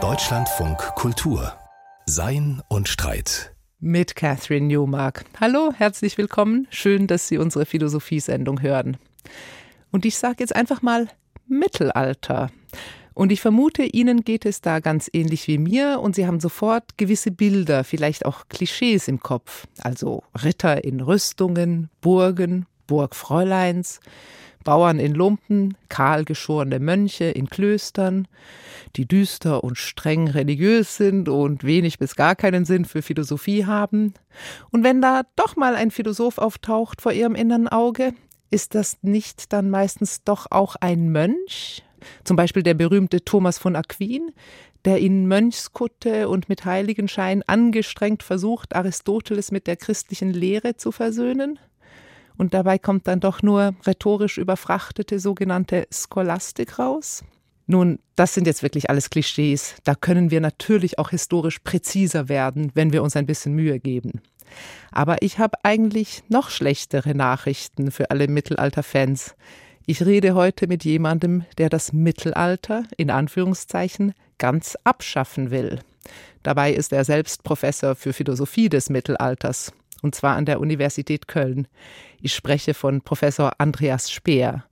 Deutschlandfunk Kultur Sein und Streit mit Catherine Newmark. Hallo, herzlich willkommen. Schön, dass Sie unsere Philosophiesendung hören. Und ich sage jetzt einfach mal Mittelalter. Und ich vermute, Ihnen geht es da ganz ähnlich wie mir und Sie haben sofort gewisse Bilder, vielleicht auch Klischees im Kopf. Also Ritter in Rüstungen, Burgen, Burgfräuleins, Bauern in Lumpen, kahlgeschorene Mönche in Klöstern, die düster und streng religiös sind und wenig bis gar keinen Sinn für Philosophie haben. Und wenn da doch mal ein Philosoph auftaucht vor ihrem inneren Auge, ist das nicht dann meistens doch auch ein Mönch? Zum Beispiel der berühmte Thomas von Aquin, der in Mönchskutte und mit Heiligenschein angestrengt versucht, Aristoteles mit der christlichen Lehre zu versöhnen? Und dabei kommt dann doch nur rhetorisch überfrachtete sogenannte Scholastik raus? Nun, das sind jetzt wirklich alles Klischees. Da können wir natürlich auch historisch präziser werden, wenn wir uns ein bisschen Mühe geben. Aber ich habe eigentlich noch schlechtere Nachrichten für alle Mittelalter-Fans. Ich rede heute mit jemandem, der das Mittelalter in Anführungszeichen ganz abschaffen will. Dabei ist er selbst Professor für Philosophie des Mittelalters, und zwar an der Universität Köln. Ich spreche von Professor Andreas Speer.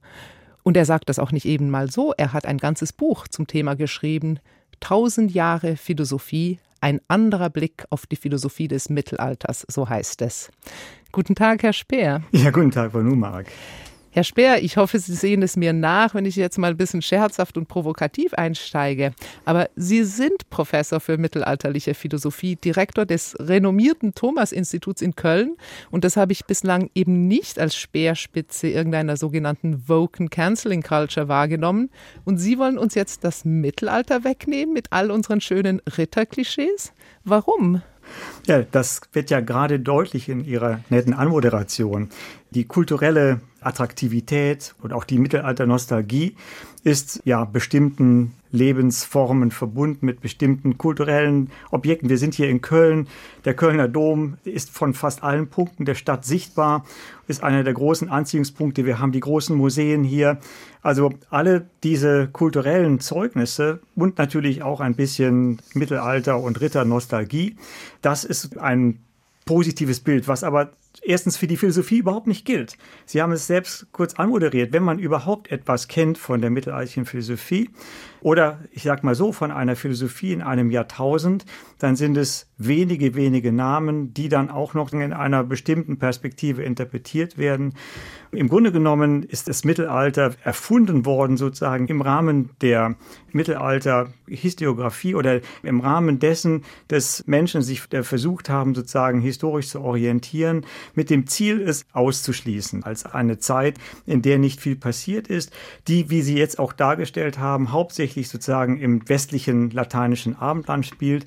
Und er sagt das auch nicht eben mal so, er hat ein ganzes Buch zum Thema geschrieben, Tausend Jahre Philosophie, ein anderer Blick auf die Philosophie des Mittelalters, so heißt es. Guten Tag, Herr Speer. Ja, guten Tag, Frau Numark. Herr Speer, ich hoffe, Sie sehen es mir nach, wenn ich jetzt mal ein bisschen scherzhaft und provokativ einsteige. Aber Sie sind Professor für mittelalterliche Philosophie, Direktor des renommierten Thomas-Instituts in Köln. Und das habe ich bislang eben nicht als Speerspitze irgendeiner sogenannten Woken Canceling Culture wahrgenommen. Und Sie wollen uns jetzt das Mittelalter wegnehmen mit all unseren schönen Ritterklischees? Warum? Ja, das wird ja gerade deutlich in Ihrer netten Anmoderation. Die kulturelle Attraktivität und auch die Mittelalter-Nostalgie ist ja bestimmten Lebensformen verbunden mit bestimmten kulturellen Objekten. Wir sind hier in Köln. Der Kölner Dom ist von fast allen Punkten der Stadt sichtbar, ist einer der großen Anziehungspunkte. Wir haben die großen Museen hier. Also alle diese kulturellen Zeugnisse und natürlich auch ein bisschen Mittelalter und Ritternostalgie. Das ist ein positives Bild, was aber erstens für die Philosophie überhaupt nicht gilt. Sie haben es selbst kurz anmoderiert. Wenn man überhaupt etwas kennt von der mittelalterlichen Philosophie oder ich sag mal so von einer Philosophie in einem Jahrtausend, dann sind es wenige, wenige Namen, die dann auch noch in einer bestimmten Perspektive interpretiert werden. Im Grunde genommen ist das Mittelalter erfunden worden sozusagen im Rahmen der Mittelalter-Historiografie oder im Rahmen dessen, dass Menschen sich versucht haben, sozusagen historisch zu orientieren, mit dem Ziel, es auszuschließen als eine Zeit, in der nicht viel passiert ist, die, wie Sie jetzt auch dargestellt haben, hauptsächlich sozusagen im westlichen lateinischen Abendland spielt.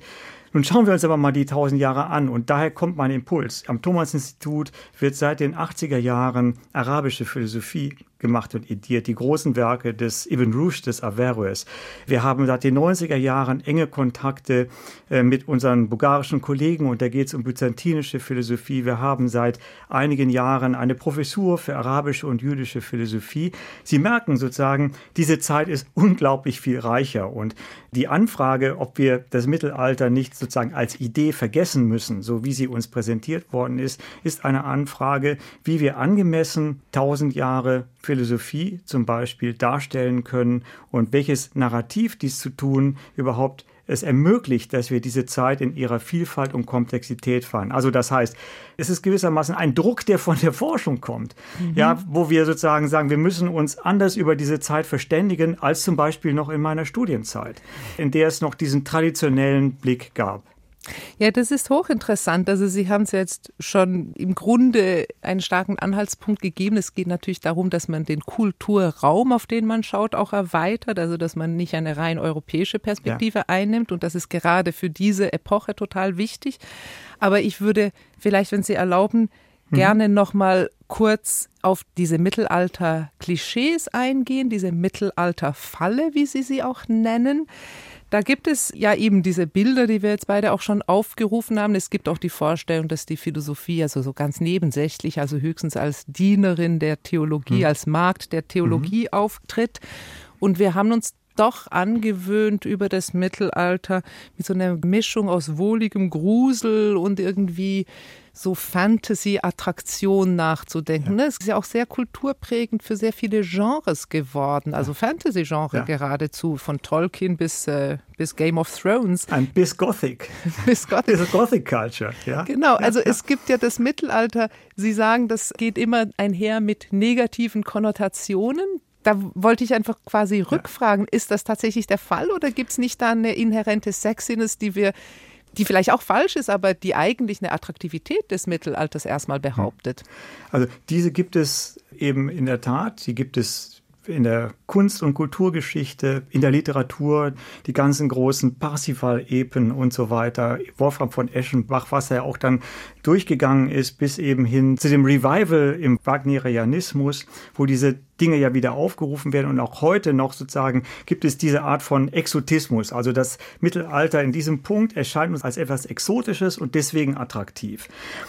Nun schauen wir uns aber mal die tausend Jahre an und daher kommt mein Impuls. Am Thomas-Institut wird seit den 80er Jahren arabische Philosophie gemacht und ediert, die großen Werke des Ibn Rushd, des Averroes. Wir haben seit den 90er Jahren enge Kontakte äh, mit unseren bulgarischen Kollegen und da geht es um byzantinische Philosophie. Wir haben seit einigen Jahren eine Professur für arabische und jüdische Philosophie. Sie merken sozusagen, diese Zeit ist unglaublich viel reicher und die Anfrage, ob wir das Mittelalter nicht sozusagen als Idee vergessen müssen, so wie sie uns präsentiert worden ist, ist eine Anfrage, wie wir angemessen tausend Jahre Philosophie zum Beispiel darstellen können und welches Narrativ dies zu tun überhaupt es ermöglicht, dass wir diese Zeit in ihrer Vielfalt und Komplexität fahren. Also das heißt, es ist gewissermaßen ein Druck, der von der Forschung kommt, mhm. ja, wo wir sozusagen sagen, wir müssen uns anders über diese Zeit verständigen als zum Beispiel noch in meiner Studienzeit, in der es noch diesen traditionellen Blick gab. Ja, das ist hochinteressant. Also Sie haben es jetzt schon im Grunde einen starken Anhaltspunkt gegeben. Es geht natürlich darum, dass man den Kulturraum, auf den man schaut, auch erweitert. Also dass man nicht eine rein europäische Perspektive ja. einnimmt. Und das ist gerade für diese Epoche total wichtig. Aber ich würde vielleicht, wenn Sie erlauben, mhm. gerne noch mal kurz auf diese Mittelalter-Klischees eingehen, diese Mittelalter-Falle, wie Sie sie auch nennen. Da gibt es ja eben diese Bilder, die wir jetzt beide auch schon aufgerufen haben. Es gibt auch die Vorstellung, dass die Philosophie also so ganz nebensächlich, also höchstens als Dienerin der Theologie, mhm. als Markt der Theologie mhm. auftritt. Und wir haben uns doch angewöhnt, über das Mittelalter mit so einer Mischung aus wohligem Grusel und irgendwie so Fantasy-Attraktion nachzudenken. Ja. Es ist ja auch sehr kulturprägend für sehr viele Genres geworden, also ja. Fantasy-Genre ja. geradezu, von Tolkien bis, äh, bis Game of Thrones. Ein bis Gothic. bis Gothic. Bis Gothic Culture, ja. Genau, also es gibt ja das Mittelalter, Sie sagen, das geht immer einher mit negativen Konnotationen da wollte ich einfach quasi rückfragen, ist das tatsächlich der Fall oder gibt es nicht da eine inhärente Sexiness, die wir die vielleicht auch falsch ist, aber die eigentlich eine Attraktivität des Mittelalters erstmal behauptet. Also diese gibt es eben in der Tat, die gibt es in der Kunst- und Kulturgeschichte, in der Literatur, die ganzen großen Parsifal-Epen und so weiter, Wolfram von Eschenbach, was ja auch dann durchgegangen ist bis eben hin zu dem Revival im Wagnerianismus, wo diese Dinge ja wieder aufgerufen werden. Und auch heute noch sozusagen gibt es diese Art von Exotismus. Also das Mittelalter in diesem Punkt erscheint uns als etwas Exotisches und deswegen attraktiv.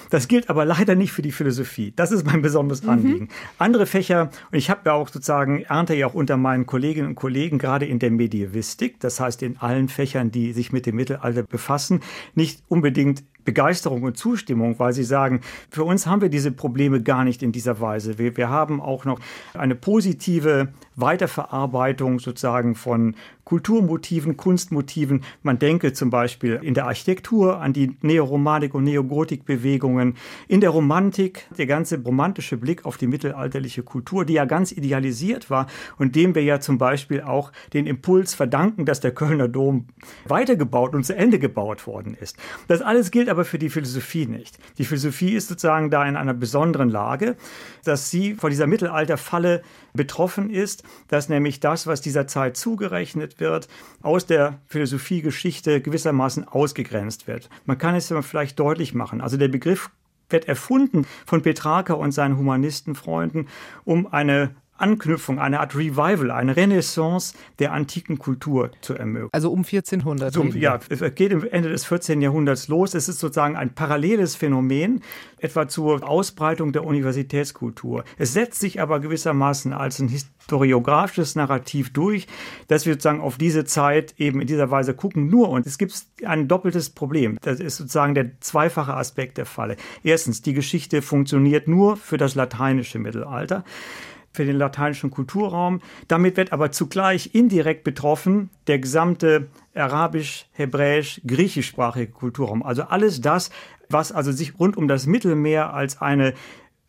Das gilt aber leider nicht für die Philosophie. Das ist mein besonderes mhm. Anliegen. Mhm. Andere Fächer, und ich habe ja auch sozusagen, ernte ja auch unter meinen Kolleginnen und Kollegen, gerade in der Medievistik, das heißt in allen Fächern, die sich mit dem Mittelalter befassen, nicht unbedingt Begeisterung und Zustimmung, weil sie sagen, für uns haben wir diese Probleme gar nicht in dieser Weise. Wir, wir haben auch noch eine positive Weiterverarbeitung sozusagen von Kulturmotiven, Kunstmotiven. Man denke zum Beispiel in der Architektur an die Neoromanik- und Neogotik-Bewegungen, in der Romantik, der ganze romantische Blick auf die mittelalterliche Kultur, die ja ganz idealisiert war und dem wir ja zum Beispiel auch den Impuls verdanken, dass der Kölner Dom weitergebaut und zu Ende gebaut worden ist. Das alles gilt aber für die Philosophie nicht. Die Philosophie ist sozusagen da in einer besonderen Lage, dass sie vor dieser Mittelalterfalle betroffen ist, dass nämlich das, was dieser Zeit zugerechnet wird, aus der Philosophiegeschichte gewissermaßen ausgegrenzt wird. Man kann es vielleicht deutlich machen. Also der Begriff wird erfunden von Petrarca und seinen Humanistenfreunden, um eine Anknüpfung, eine Art Revival, eine Renaissance der antiken Kultur zu ermöglichen. Also um 1400. So, ja, es geht im Ende des 14. Jahrhunderts los. Es ist sozusagen ein paralleles Phänomen, etwa zur Ausbreitung der Universitätskultur. Es setzt sich aber gewissermaßen als ein historiografisches Narrativ durch, dass wir sozusagen auf diese Zeit eben in dieser Weise gucken. Nur, und es gibt ein doppeltes Problem. Das ist sozusagen der zweifache Aspekt der Falle. Erstens, die Geschichte funktioniert nur für das lateinische Mittelalter für den lateinischen Kulturraum. Damit wird aber zugleich indirekt betroffen der gesamte arabisch, hebräisch, griechischsprachige Kulturraum. Also alles das, was also sich rund um das Mittelmeer als eine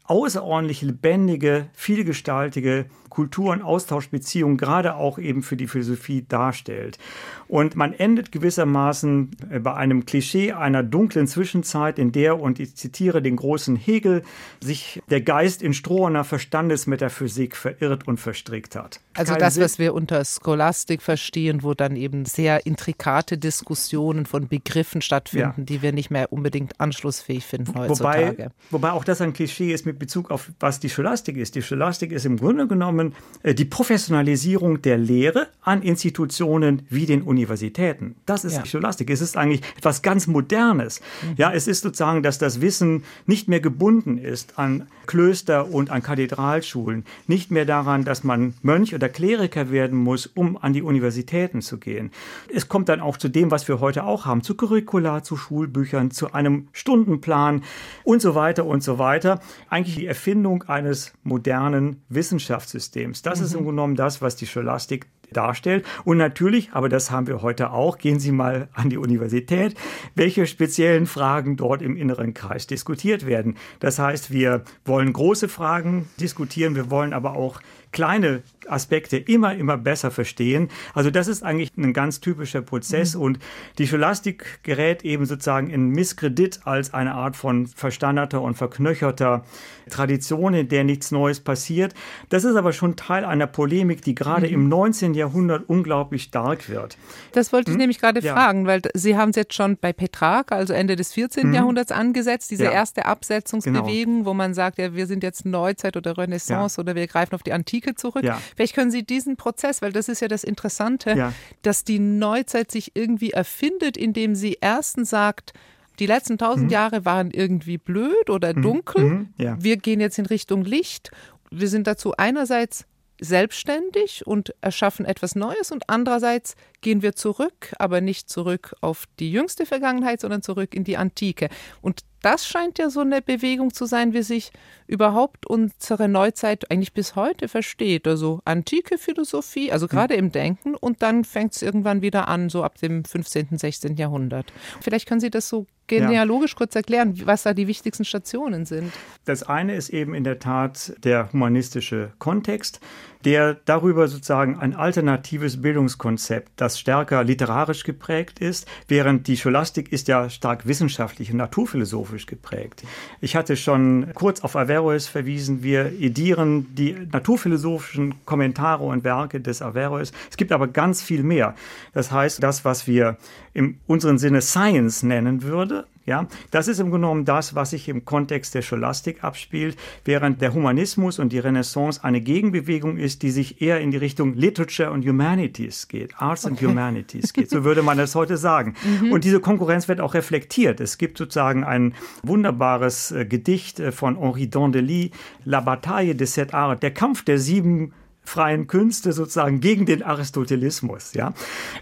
außerordentlich lebendige, vielgestaltige Kultur- und Austauschbeziehung gerade auch eben für die Philosophie darstellt. Und man endet gewissermaßen äh, bei einem Klischee einer dunklen Zwischenzeit, in der, und ich zitiere den großen Hegel, sich der Geist in strohener Verstandesmetaphysik verirrt und verstrickt hat. Also Kein das, was wir unter Scholastik verstehen, wo dann eben sehr intrikate Diskussionen von Begriffen stattfinden, ja. die wir nicht mehr unbedingt anschlussfähig finden heutzutage. Wobei, wobei auch das ein Klischee ist mit Bezug auf, was die Scholastik ist. Die Scholastik ist im Grunde genommen äh, die Professionalisierung der Lehre an Institutionen wie den Universitäten. Das ist ja. Scholastik. Es ist eigentlich etwas ganz Modernes. Mhm. Ja, es ist sozusagen, dass das Wissen nicht mehr gebunden ist an Klöster und an Kathedralschulen, nicht mehr daran, dass man Mönch oder Kleriker werden muss, um an die Universitäten zu gehen. Es kommt dann auch zu dem, was wir heute auch haben, zu Curricula, zu Schulbüchern, zu einem Stundenplan und so weiter und so weiter. Eigentlich die Erfindung eines modernen Wissenschaftssystems. Systems. Das mhm. ist im Grunde genommen das, was die Scholastik darstellt. Und natürlich, aber das haben wir heute auch, gehen Sie mal an die Universität, welche speziellen Fragen dort im inneren Kreis diskutiert werden. Das heißt, wir wollen große Fragen diskutieren, wir wollen aber auch kleine Aspekte immer, immer besser verstehen. Also das ist eigentlich ein ganz typischer Prozess mhm. und die Scholastik gerät eben sozusagen in Misskredit als eine Art von verstandeter und verknöcherter Tradition, in der nichts Neues passiert. Das ist aber schon Teil einer Polemik, die gerade mhm. im 19. Jahrhundert unglaublich stark wird. Das wollte ich hm? nämlich gerade ja. fragen, weil Sie haben es jetzt schon bei Petrarch, also Ende des 14. Mhm. Jahrhunderts angesetzt, diese ja. erste Absetzungsbewegung, genau. wo man sagt, ja, wir sind jetzt Neuzeit oder Renaissance ja. oder wir greifen auf die Antike zurück. Vielleicht können Sie diesen Prozess, weil das ist ja das Interessante, dass die Neuzeit sich irgendwie erfindet, indem sie erstens sagt, die letzten tausend mhm. Jahre waren irgendwie blöd oder mhm. dunkel. Mhm. Ja. Wir gehen jetzt in Richtung Licht. Wir sind dazu einerseits selbstständig und erschaffen etwas Neues und andererseits gehen wir zurück, aber nicht zurück auf die jüngste Vergangenheit, sondern zurück in die Antike. Und das scheint ja so eine Bewegung zu sein, wie sich überhaupt unsere Neuzeit eigentlich bis heute versteht. Also antike Philosophie, also hm. gerade im Denken, und dann fängt es irgendwann wieder an, so ab dem 15., 16. Jahrhundert. Vielleicht können Sie das so genealogisch ja. kurz erklären, was da die wichtigsten Stationen sind. Das eine ist eben in der Tat der humanistische Kontext der darüber sozusagen ein alternatives Bildungskonzept, das stärker literarisch geprägt ist, während die Scholastik ist ja stark wissenschaftlich und naturphilosophisch geprägt. Ich hatte schon kurz auf Averroes verwiesen, wir edieren die naturphilosophischen Kommentare und Werke des Averroes. Es gibt aber ganz viel mehr. Das heißt, das, was wir im unseren Sinne Science nennen würde, ja, das ist im Grunde genommen das, was sich im Kontext der Scholastik abspielt, während der Humanismus und die Renaissance eine Gegenbewegung ist, die sich eher in die Richtung Literature und Humanities geht, Arts okay. and Humanities geht. So würde man das heute sagen. Mhm. Und diese Konkurrenz wird auch reflektiert. Es gibt sozusagen ein wunderbares äh, Gedicht äh, von Henri Dandely, La Bataille de sept arts, der Kampf der sieben freien Künste sozusagen gegen den Aristotelismus, ja.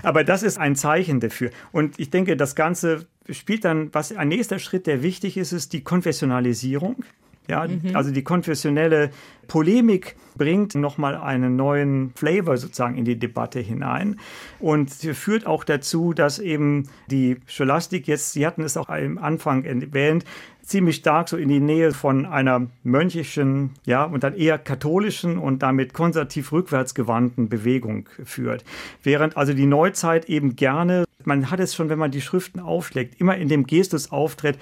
Aber das ist ein Zeichen dafür. Und ich denke, das Ganze spielt dann, was ein nächster Schritt, der wichtig ist, ist die Konfessionalisierung. Ja, mhm. also die konfessionelle Polemik bringt nochmal einen neuen Flavor sozusagen in die Debatte hinein und führt auch dazu, dass eben die Scholastik jetzt, Sie hatten es auch am Anfang erwähnt, ziemlich stark so in die Nähe von einer mönchischen, ja, und dann eher katholischen und damit konservativ rückwärtsgewandten Bewegung führt. Während also die Neuzeit eben gerne, man hat es schon, wenn man die Schriften aufschlägt, immer in dem Gestus auftritt,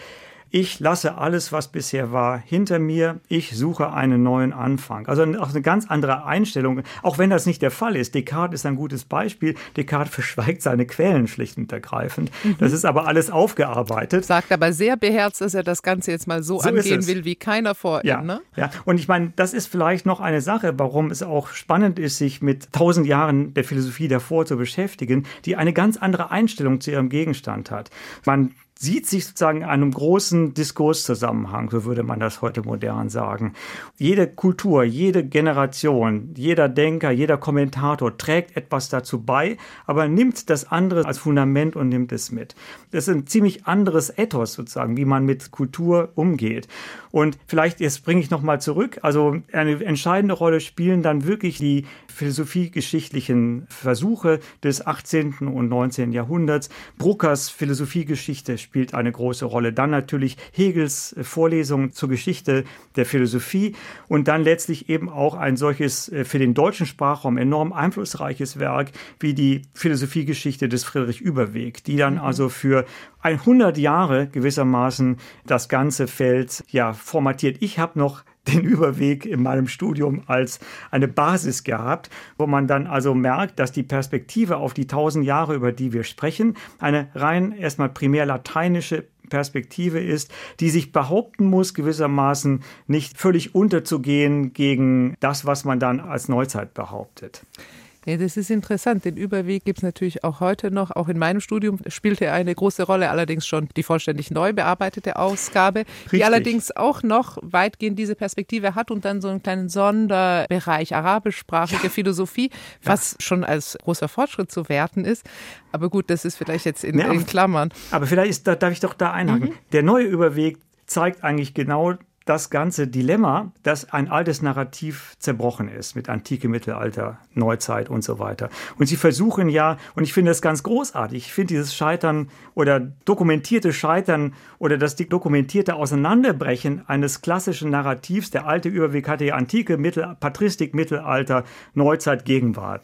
ich lasse alles, was bisher war, hinter mir. Ich suche einen neuen Anfang. Also auch eine ganz andere Einstellung, auch wenn das nicht der Fall ist. Descartes ist ein gutes Beispiel. Descartes verschweigt seine Quellen schlicht und ergreifend. Mhm. Das ist aber alles aufgearbeitet. Sagt aber sehr beherzt, dass er das Ganze jetzt mal so, so angehen will, wie keiner vor ja, ihm. Ne? Ja, und ich meine, das ist vielleicht noch eine Sache, warum es auch spannend ist, sich mit tausend Jahren der Philosophie davor zu beschäftigen, die eine ganz andere Einstellung zu ihrem Gegenstand hat. Man sieht sich sozusagen in einem großen Diskurszusammenhang, so würde man das heute modern sagen. Jede Kultur, jede Generation, jeder Denker, jeder Kommentator trägt etwas dazu bei, aber nimmt das andere als Fundament und nimmt es mit. Das ist ein ziemlich anderes Ethos sozusagen, wie man mit Kultur umgeht. Und vielleicht jetzt bringe ich noch mal zurück. Also eine entscheidende Rolle spielen dann wirklich die philosophiegeschichtlichen Versuche des 18. und 19. Jahrhunderts. Bruckers Philosophiegeschichte spielt eine große Rolle. Dann natürlich Hegels Vorlesung zur Geschichte der Philosophie und dann letztlich eben auch ein solches äh, für den deutschen Sprachraum enorm einflussreiches Werk wie die Philosophiegeschichte des Friedrich Überweg, die dann mhm. also für 100 Jahre gewissermaßen das ganze Feld ja formatiert. Ich habe noch den Überweg in meinem Studium als eine Basis gehabt, wo man dann also merkt, dass die Perspektive auf die tausend Jahre, über die wir sprechen, eine rein erstmal primär lateinische Perspektive ist, die sich behaupten muss, gewissermaßen nicht völlig unterzugehen gegen das, was man dann als Neuzeit behauptet. Ja, das ist interessant. Den Überweg gibt es natürlich auch heute noch. Auch in meinem Studium spielte er eine große Rolle, allerdings schon die vollständig neu bearbeitete Ausgabe, Richtig. die allerdings auch noch weitgehend diese Perspektive hat und dann so einen kleinen Sonderbereich arabischsprachige ja. Philosophie, was ja. schon als großer Fortschritt zu werten ist. Aber gut, das ist vielleicht jetzt in, ja, in Klammern. Aber vielleicht ist, da, darf ich doch da einhaken. Mhm. Der neue Überweg zeigt eigentlich genau das ganze Dilemma, dass ein altes Narrativ zerbrochen ist mit Antike, Mittelalter, Neuzeit und so weiter. Und sie versuchen ja, und ich finde das ganz großartig, ich finde dieses Scheitern oder dokumentierte Scheitern oder das dokumentierte Auseinanderbrechen eines klassischen Narrativs, der alte Überweg hatte ja Antike, Mittel, Patristik, Mittelalter, Neuzeit, Gegenwart,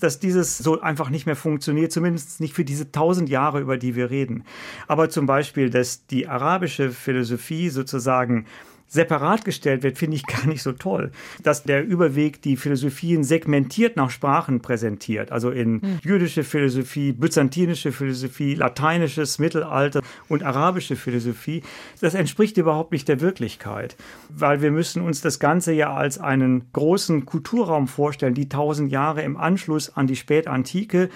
dass dieses so einfach nicht mehr funktioniert, zumindest nicht für diese tausend Jahre, über die wir reden. Aber zum Beispiel, dass die arabische Philosophie sozusagen separat gestellt wird, finde ich gar nicht so toll. Dass der Überweg die Philosophien segmentiert nach Sprachen präsentiert, also in hm. jüdische Philosophie, byzantinische Philosophie, lateinisches Mittelalter und arabische Philosophie, das entspricht überhaupt nicht der Wirklichkeit, weil wir müssen uns das Ganze ja als einen großen Kulturraum vorstellen, die tausend Jahre im Anschluss an die Spätantike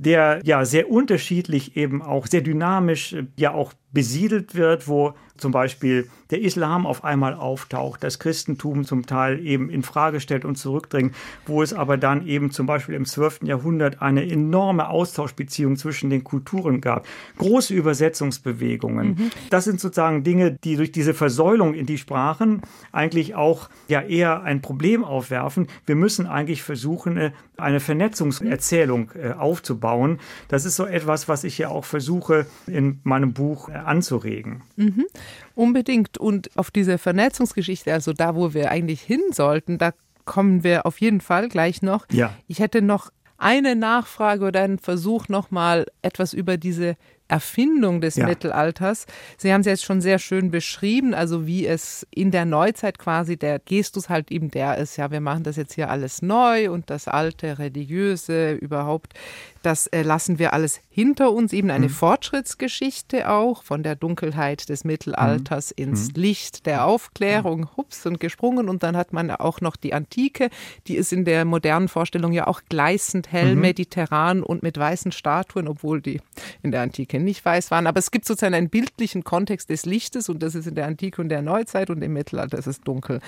der ja sehr unterschiedlich eben auch sehr dynamisch ja auch besiedelt wird, wo zum Beispiel der Islam auf einmal auftaucht, das Christentum zum Teil eben in Frage stellt und zurückdringt, wo es aber dann eben zum Beispiel im 12. Jahrhundert eine enorme Austauschbeziehung zwischen den Kulturen gab, große Übersetzungsbewegungen. Mhm. Das sind sozusagen Dinge, die durch diese Versäulung in die Sprachen eigentlich auch ja eher ein Problem aufwerfen. Wir müssen eigentlich versuchen, äh, eine Vernetzungserzählung äh, aufzubauen. Das ist so etwas, was ich ja auch versuche in meinem Buch äh, anzuregen. Mhm. Unbedingt. Und auf diese Vernetzungsgeschichte, also da, wo wir eigentlich hin sollten, da kommen wir auf jeden Fall gleich noch. Ja. Ich hätte noch eine Nachfrage oder einen Versuch, nochmal etwas über diese Erfindung des ja. Mittelalters. Sie haben es jetzt schon sehr schön beschrieben, also wie es in der Neuzeit quasi der Gestus halt eben der ist, ja, wir machen das jetzt hier alles neu und das alte, religiöse überhaupt, das äh, lassen wir alles hinter uns, eben eine mhm. Fortschrittsgeschichte auch von der Dunkelheit des Mittelalters mhm. ins mhm. Licht der Aufklärung, hups und gesprungen und dann hat man auch noch die Antike, die ist in der modernen Vorstellung ja auch gleißend hell, mhm. mediterran und mit weißen Statuen, obwohl die in der Antike nicht weiß waren. Aber es gibt sozusagen einen bildlichen Kontext des Lichtes und das ist in der Antike und der Neuzeit und im Mittelalter ist es dunkel.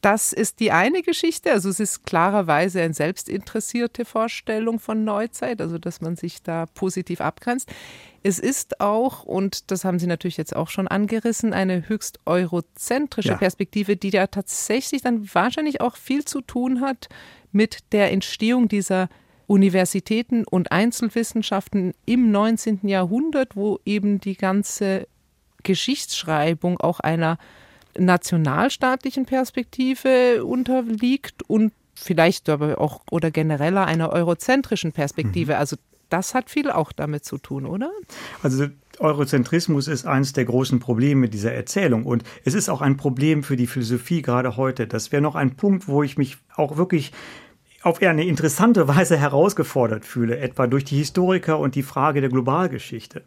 Das ist die eine Geschichte. Also es ist klarerweise eine selbstinteressierte Vorstellung von Neuzeit, also dass man sich da positiv abgrenzt. Es ist auch, und das haben Sie natürlich jetzt auch schon angerissen, eine höchst eurozentrische ja. Perspektive, die ja tatsächlich dann wahrscheinlich auch viel zu tun hat mit der Entstehung dieser Universitäten und Einzelwissenschaften im 19. Jahrhundert, wo eben die ganze Geschichtsschreibung auch einer nationalstaatlichen Perspektive unterliegt und vielleicht aber auch oder genereller einer eurozentrischen Perspektive. Mhm. Also das hat viel auch damit zu tun, oder? Also Eurozentrismus ist eines der großen Probleme dieser Erzählung und es ist auch ein Problem für die Philosophie gerade heute. Das wäre noch ein Punkt, wo ich mich auch wirklich auf eher eine interessante Weise herausgefordert fühle, etwa durch die Historiker und die Frage der Globalgeschichte.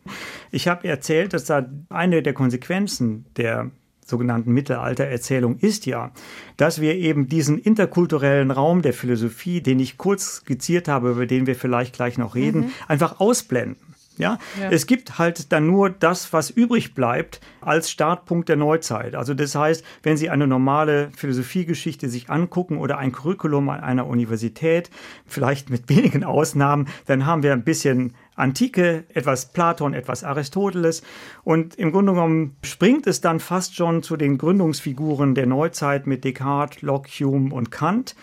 Ich habe erzählt, dass da eine der Konsequenzen der sogenannten Mittelaltererzählung ist ja, dass wir eben diesen interkulturellen Raum der Philosophie, den ich kurz skizziert habe, über den wir vielleicht gleich noch reden, mhm. einfach ausblenden. Ja? ja? es gibt halt dann nur das, was übrig bleibt als Startpunkt der Neuzeit. Also das heißt, wenn Sie eine normale Philosophiegeschichte sich angucken oder ein Curriculum an einer Universität, vielleicht mit wenigen Ausnahmen, dann haben wir ein bisschen Antike, etwas Platon, etwas Aristoteles. Und im Grunde genommen springt es dann fast schon zu den Gründungsfiguren der Neuzeit mit Descartes, Locke, Hume und Kant.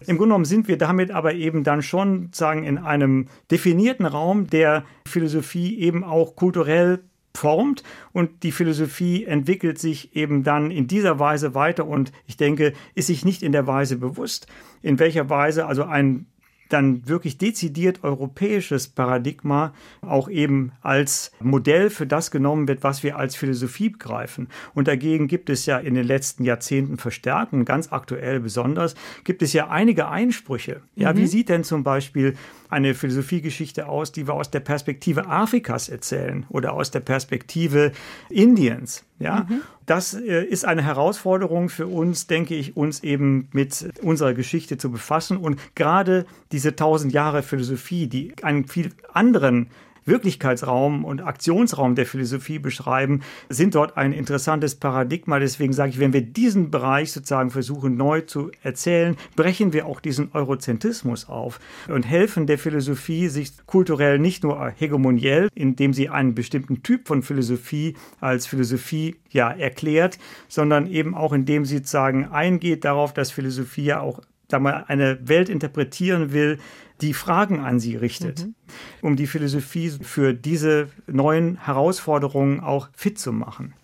Im Grunde genommen sind wir damit aber eben dann schon sagen in einem definierten Raum, der Philosophie eben auch kulturell formt und die Philosophie entwickelt sich eben dann in dieser Weise weiter und ich denke, ist sich nicht in der Weise bewusst, in welcher Weise also ein dann wirklich dezidiert europäisches Paradigma auch eben als Modell für das genommen wird, was wir als Philosophie begreifen. Und dagegen gibt es ja in den letzten Jahrzehnten verstärkt und ganz aktuell besonders, gibt es ja einige Einsprüche. Ja, mhm. wie sieht denn zum Beispiel eine Philosophiegeschichte aus, die wir aus der Perspektive Afrikas erzählen oder aus der Perspektive Indiens. Ja, mhm. das äh, ist eine Herausforderung für uns, denke ich, uns eben mit unserer Geschichte zu befassen und gerade diese tausend Jahre Philosophie, die einen viel anderen Wirklichkeitsraum und Aktionsraum der Philosophie beschreiben, sind dort ein interessantes Paradigma. Deswegen sage ich, wenn wir diesen Bereich sozusagen versuchen neu zu erzählen, brechen wir auch diesen Eurozentrismus auf und helfen der Philosophie, sich kulturell nicht nur hegemoniell, indem sie einen bestimmten Typ von Philosophie als Philosophie ja erklärt, sondern eben auch indem sie sozusagen eingeht darauf, dass Philosophie ja auch da man eine Welt interpretieren will, die Fragen an sie richtet, mhm. um die Philosophie für diese neuen Herausforderungen auch fit zu machen.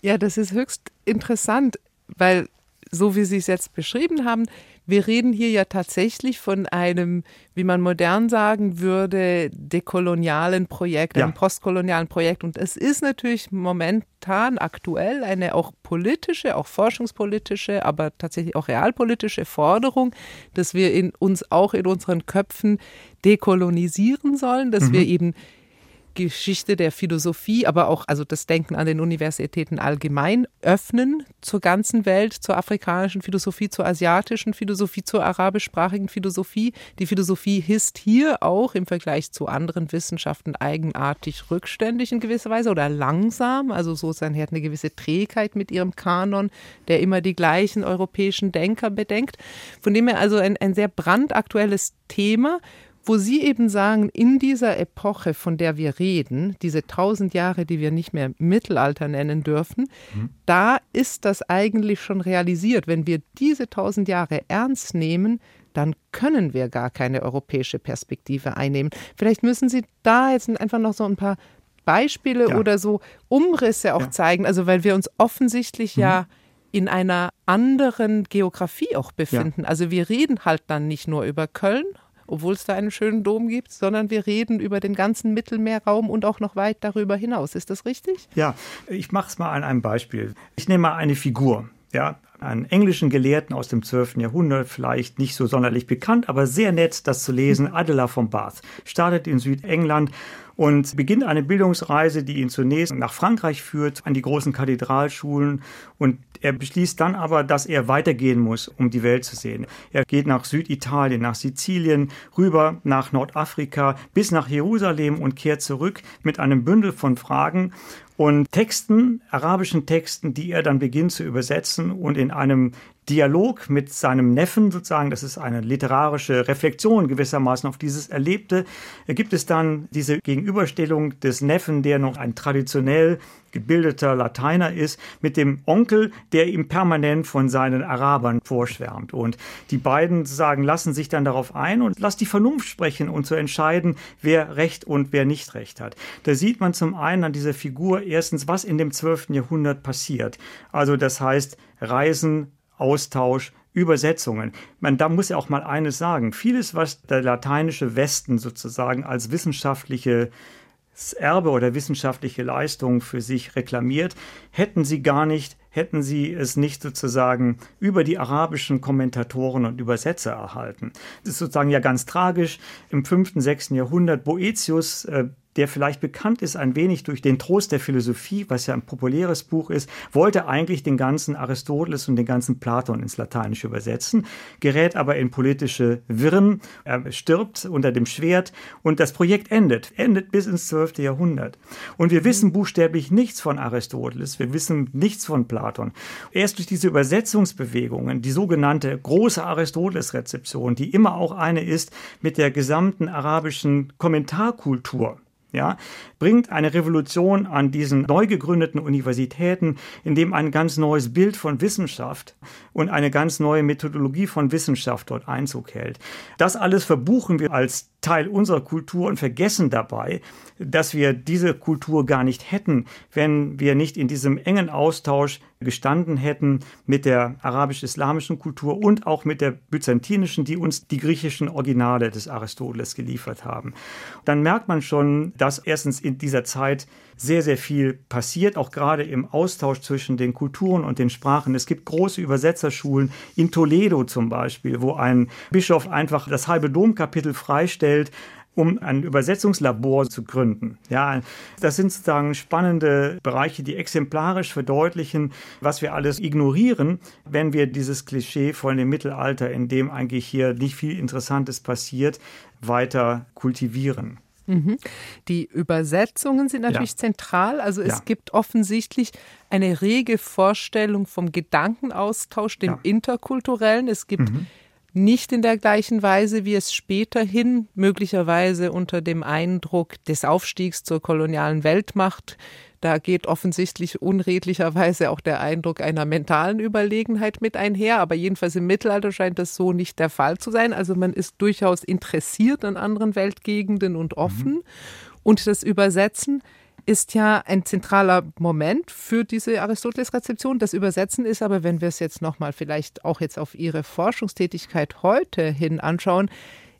Ja, das ist höchst interessant, weil so wie Sie es jetzt beschrieben haben, wir reden hier ja tatsächlich von einem, wie man modern sagen würde, dekolonialen Projekt, einem postkolonialen Projekt. Und es ist natürlich momentan aktuell eine auch politische, auch forschungspolitische, aber tatsächlich auch realpolitische Forderung, dass wir in uns auch in unseren Köpfen dekolonisieren sollen, dass mhm. wir eben Geschichte der Philosophie, aber auch also das Denken an den Universitäten allgemein öffnen zur ganzen Welt, zur afrikanischen Philosophie, zur asiatischen Philosophie, zur arabischsprachigen Philosophie. Die Philosophie ist hier auch im Vergleich zu anderen Wissenschaften eigenartig rückständig in gewisser Weise oder langsam, also sozusagen hat eine gewisse Trägheit mit ihrem Kanon, der immer die gleichen europäischen Denker bedenkt. Von dem her also ein, ein sehr brandaktuelles Thema wo Sie eben sagen, in dieser Epoche, von der wir reden, diese tausend Jahre, die wir nicht mehr Mittelalter nennen dürfen, mhm. da ist das eigentlich schon realisiert. Wenn wir diese tausend Jahre ernst nehmen, dann können wir gar keine europäische Perspektive einnehmen. Vielleicht müssen Sie da jetzt einfach noch so ein paar Beispiele ja. oder so Umrisse auch ja. zeigen, also weil wir uns offensichtlich mhm. ja in einer anderen Geografie auch befinden. Ja. Also wir reden halt dann nicht nur über Köln obwohl es da einen schönen Dom gibt, sondern wir reden über den ganzen Mittelmeerraum und auch noch weit darüber hinaus. Ist das richtig? Ja, ich mache es mal an einem Beispiel. Ich nehme mal eine Figur. Ja, einen englischen Gelehrten aus dem 12. Jahrhundert, vielleicht nicht so sonderlich bekannt, aber sehr nett, das zu lesen. Adela von Bath startet in Südengland und beginnt eine Bildungsreise, die ihn zunächst nach Frankreich führt, an die großen Kathedralschulen und er beschließt dann aber, dass er weitergehen muss, um die Welt zu sehen. Er geht nach Süditalien, nach Sizilien, rüber nach Nordafrika, bis nach Jerusalem und kehrt zurück mit einem Bündel von Fragen und Texten, arabischen Texten, die er dann beginnt zu übersetzen und in einem Dialog mit seinem Neffen sozusagen, das ist eine literarische Reflexion gewissermaßen auf dieses Erlebte, gibt es dann diese Gegenüberstellung des Neffen, der noch ein traditionell gebildeter Lateiner ist, mit dem Onkel, der ihm permanent von seinen Arabern vorschwärmt. Und die beiden sagen, lassen sich dann darauf ein und lass die Vernunft sprechen und zu entscheiden, wer Recht und wer nicht Recht hat. Da sieht man zum einen an dieser Figur erstens, was in dem 12. Jahrhundert passiert. Also das heißt, Reisen, Austausch, Übersetzungen. Man, da muss ja auch mal eines sagen. Vieles, was der lateinische Westen sozusagen als wissenschaftliche Erbe oder wissenschaftliche Leistung für sich reklamiert, hätten sie gar nicht, hätten sie es nicht sozusagen über die arabischen Kommentatoren und Übersetzer erhalten. Das ist sozusagen ja ganz tragisch. Im 5., 6. Jahrhundert Boetius äh, der vielleicht bekannt ist ein wenig durch den Trost der Philosophie, was ja ein populäres Buch ist, wollte eigentlich den ganzen Aristoteles und den ganzen Platon ins Lateinische übersetzen, gerät aber in politische Wirren, er stirbt unter dem Schwert und das Projekt endet, endet bis ins 12. Jahrhundert. Und wir wissen buchstäblich nichts von Aristoteles, wir wissen nichts von Platon. Erst durch diese Übersetzungsbewegungen, die sogenannte große Aristoteles-Rezeption, die immer auch eine ist mit der gesamten arabischen Kommentarkultur, ja, bringt eine Revolution an diesen neu gegründeten Universitäten, in dem ein ganz neues Bild von Wissenschaft und eine ganz neue Methodologie von Wissenschaft dort Einzug hält. Das alles verbuchen wir als Teil unserer Kultur und vergessen dabei, dass wir diese Kultur gar nicht hätten, wenn wir nicht in diesem engen Austausch gestanden hätten mit der arabisch-islamischen Kultur und auch mit der byzantinischen, die uns die griechischen Originale des Aristoteles geliefert haben. Dann merkt man schon, dass erstens in dieser Zeit sehr, sehr viel passiert, auch gerade im Austausch zwischen den Kulturen und den Sprachen. Es gibt große Übersetzerschulen in Toledo zum Beispiel, wo ein Bischof einfach das halbe Domkapitel freistellt, um ein Übersetzungslabor zu gründen. Ja, das sind sozusagen spannende Bereiche, die exemplarisch verdeutlichen, was wir alles ignorieren, wenn wir dieses Klischee von dem Mittelalter, in dem eigentlich hier nicht viel Interessantes passiert, weiter kultivieren. Mhm. Die Übersetzungen sind natürlich ja. zentral. Also es ja. gibt offensichtlich eine rege Vorstellung vom Gedankenaustausch, dem ja. interkulturellen. Es gibt mhm. nicht in der gleichen Weise, wie es späterhin möglicherweise unter dem Eindruck des Aufstiegs zur kolonialen Weltmacht da geht offensichtlich unredlicherweise auch der Eindruck einer mentalen Überlegenheit mit einher. Aber jedenfalls im Mittelalter scheint das so nicht der Fall zu sein. Also man ist durchaus interessiert an anderen Weltgegenden und offen. Mhm. Und das Übersetzen ist ja ein zentraler Moment für diese Aristoteles-Rezeption. Das Übersetzen ist aber, wenn wir es jetzt nochmal vielleicht auch jetzt auf Ihre Forschungstätigkeit heute hin anschauen,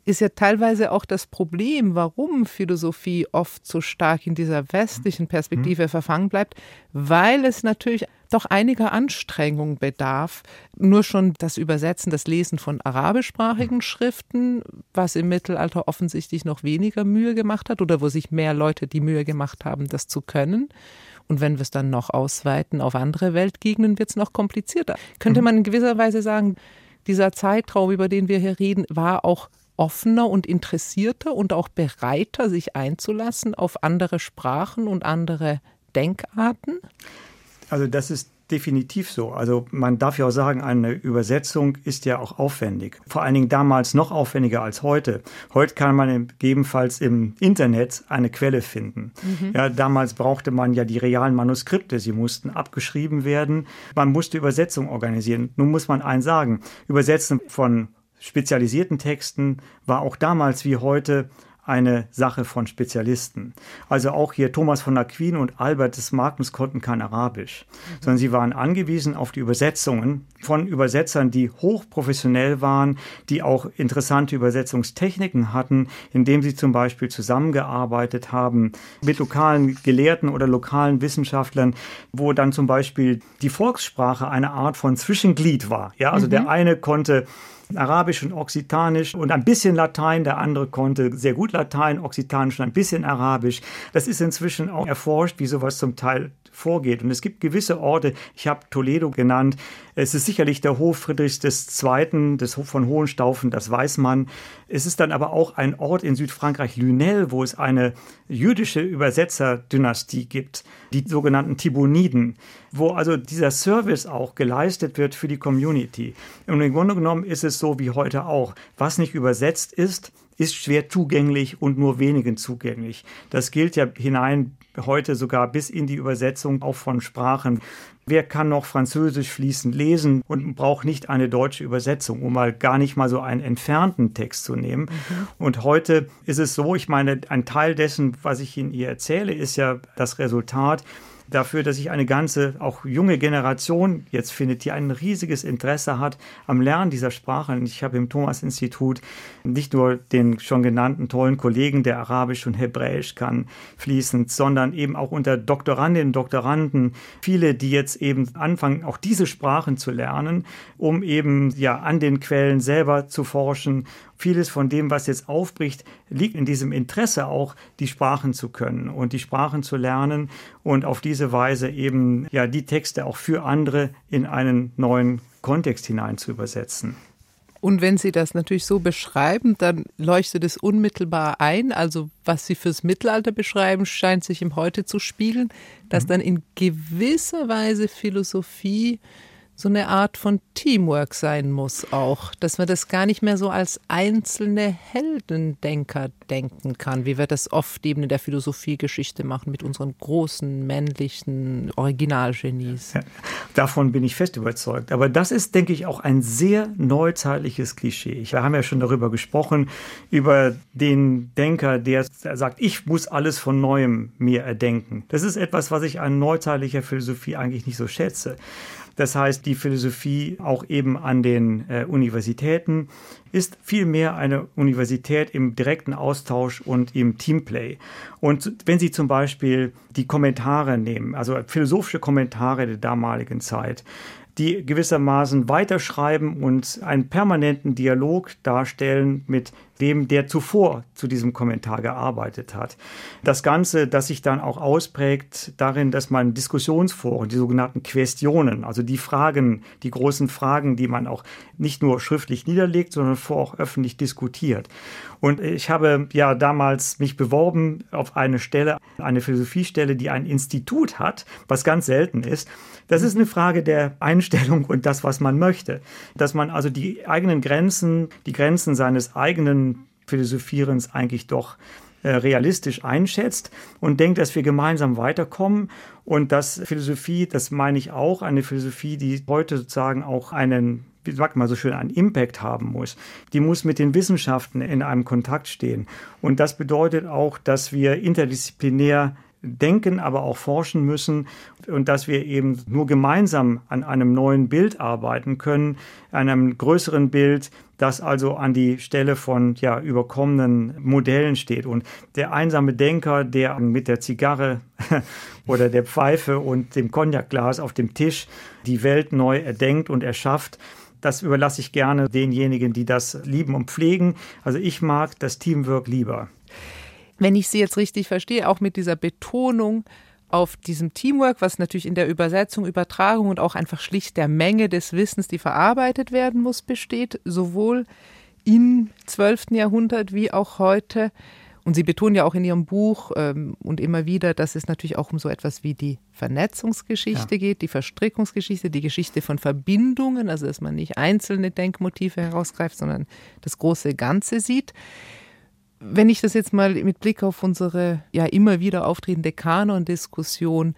ist ja teilweise auch das Problem, warum Philosophie oft so stark in dieser westlichen Perspektive mhm. verfangen bleibt, weil es natürlich doch einiger Anstrengung bedarf. Nur schon das Übersetzen, das Lesen von arabischsprachigen Schriften, was im Mittelalter offensichtlich noch weniger Mühe gemacht hat oder wo sich mehr Leute die Mühe gemacht haben, das zu können. Und wenn wir es dann noch ausweiten auf andere Weltgegenden, wird es noch komplizierter. Könnte mhm. man in gewisser Weise sagen, dieser Zeitraum, über den wir hier reden, war auch offener und interessierter und auch bereiter, sich einzulassen auf andere Sprachen und andere Denkarten? Also das ist definitiv so. Also man darf ja auch sagen, eine Übersetzung ist ja auch aufwendig. Vor allen Dingen damals noch aufwendiger als heute. Heute kann man gegebenenfalls im Internet eine Quelle finden. Mhm. Ja, damals brauchte man ja die realen Manuskripte. Sie mussten abgeschrieben werden. Man musste Übersetzung organisieren. Nun muss man eins sagen. Übersetzen von spezialisierten Texten war auch damals wie heute eine Sache von Spezialisten. Also auch hier Thomas von Aquin und Albert des Magnus konnten kein Arabisch, mhm. sondern sie waren angewiesen auf die Übersetzungen von Übersetzern, die hochprofessionell waren, die auch interessante Übersetzungstechniken hatten, indem sie zum Beispiel zusammengearbeitet haben mit lokalen Gelehrten oder lokalen Wissenschaftlern, wo dann zum Beispiel die Volkssprache eine Art von Zwischenglied war. Ja, also mhm. der eine konnte Arabisch und Okzitanisch und ein bisschen Latein. Der andere konnte sehr gut Latein, Okzitanisch und ein bisschen Arabisch. Das ist inzwischen auch erforscht, wie sowas zum Teil vorgeht. Und es gibt gewisse Orte, ich habe Toledo genannt, es ist sicherlich der Hof Friedrichs II. des Hof von Hohenstaufen, das weiß man. Es ist dann aber auch ein Ort in Südfrankreich, Lunel, wo es eine jüdische Übersetzerdynastie gibt, die sogenannten Tiboniden, wo also dieser Service auch geleistet wird für die Community. Und im Grunde genommen ist es so wie heute auch. Was nicht übersetzt ist, ist schwer zugänglich und nur wenigen zugänglich. Das gilt ja hinein heute sogar bis in die Übersetzung auch von Sprachen. Wer kann noch Französisch fließend lesen und braucht nicht eine deutsche Übersetzung, um mal gar nicht mal so einen entfernten Text zu nehmen? Mhm. Und heute ist es so, ich meine, ein Teil dessen, was ich Ihnen hier erzähle, ist ja das Resultat dafür, dass sich eine ganze, auch junge Generation jetzt findet, die ein riesiges Interesse hat am Lernen dieser Sprache. Und ich habe im Thomas-Institut nicht nur den schon genannten tollen Kollegen, der Arabisch und Hebräisch kann, fließend, sondern eben auch unter Doktorandinnen und Doktoranden viele, die jetzt eben anfangen, auch diese Sprachen zu lernen, um eben ja an den Quellen selber zu forschen vieles von dem, was jetzt aufbricht, liegt in diesem Interesse auch, die Sprachen zu können und die Sprachen zu lernen und auf diese Weise eben ja die Texte auch für andere in einen neuen Kontext hinein zu übersetzen. Und wenn Sie das natürlich so beschreiben, dann leuchtet es unmittelbar ein. Also was Sie fürs Mittelalter beschreiben, scheint sich im Heute zu spiegeln, dass mhm. dann in gewisser Weise Philosophie so eine Art von Teamwork sein muss auch, dass man das gar nicht mehr so als einzelne Heldendenker denken kann, wie wir das oft eben in der Philosophiegeschichte machen mit unseren großen männlichen Originalgenies. Davon bin ich fest überzeugt. Aber das ist, denke ich, auch ein sehr neuzeitliches Klischee. Wir haben ja schon darüber gesprochen, über den Denker, der sagt, ich muss alles von neuem mir erdenken. Das ist etwas, was ich an neuzeitlicher Philosophie eigentlich nicht so schätze. Das heißt, die Philosophie auch eben an den äh, Universitäten ist vielmehr eine Universität im direkten Austausch und im Teamplay. Und wenn Sie zum Beispiel die Kommentare nehmen, also philosophische Kommentare der damaligen Zeit, die gewissermaßen weiterschreiben und einen permanenten Dialog darstellen mit dem, der zuvor zu diesem Kommentar gearbeitet hat. Das Ganze, das sich dann auch ausprägt darin, dass man Diskussionsforen, die sogenannten Questionen, also die Fragen, die großen Fragen, die man auch nicht nur schriftlich niederlegt, sondern vor auch öffentlich diskutiert. Und ich habe ja damals mich beworben auf eine Stelle, eine Philosophiestelle, die ein Institut hat, was ganz selten ist. Das ist eine Frage der Einstellung und das, was man möchte. Dass man also die eigenen Grenzen, die Grenzen seines eigenen Philosophierens eigentlich doch äh, realistisch einschätzt und denkt, dass wir gemeinsam weiterkommen und dass Philosophie, das meine ich auch, eine Philosophie, die heute sozusagen auch einen wie sagt man so schön, einen Impact haben muss. Die muss mit den Wissenschaften in einem Kontakt stehen. Und das bedeutet auch, dass wir interdisziplinär denken, aber auch forschen müssen und dass wir eben nur gemeinsam an einem neuen Bild arbeiten können, einem größeren Bild, das also an die Stelle von ja, überkommenen Modellen steht. Und der einsame Denker, der mit der Zigarre oder der Pfeife und dem Cognacglas auf dem Tisch die Welt neu erdenkt und erschafft, das überlasse ich gerne denjenigen, die das lieben und pflegen. Also ich mag das Teamwork lieber. Wenn ich Sie jetzt richtig verstehe, auch mit dieser Betonung auf diesem Teamwork, was natürlich in der Übersetzung, Übertragung und auch einfach schlicht der Menge des Wissens, die verarbeitet werden muss, besteht, sowohl im 12. Jahrhundert wie auch heute. Und Sie betonen ja auch in Ihrem Buch ähm, und immer wieder, dass es natürlich auch um so etwas wie die Vernetzungsgeschichte ja. geht, die Verstrickungsgeschichte, die Geschichte von Verbindungen, also dass man nicht einzelne Denkmotive herausgreift, sondern das große Ganze sieht. Wenn ich das jetzt mal mit Blick auf unsere ja immer wieder auftretende Kanon-Diskussion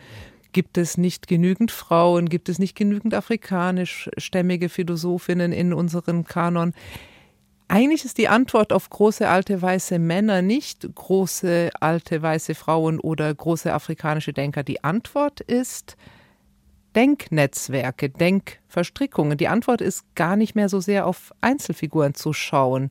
Gibt es nicht genügend Frauen? Gibt es nicht genügend afrikanischstämmige Philosophinnen in unserem Kanon? Eigentlich ist die Antwort auf große alte weiße Männer nicht große alte weiße Frauen oder große afrikanische Denker. Die Antwort ist Denknetzwerke, Denkverstrickungen. Die Antwort ist gar nicht mehr so sehr auf Einzelfiguren zu schauen.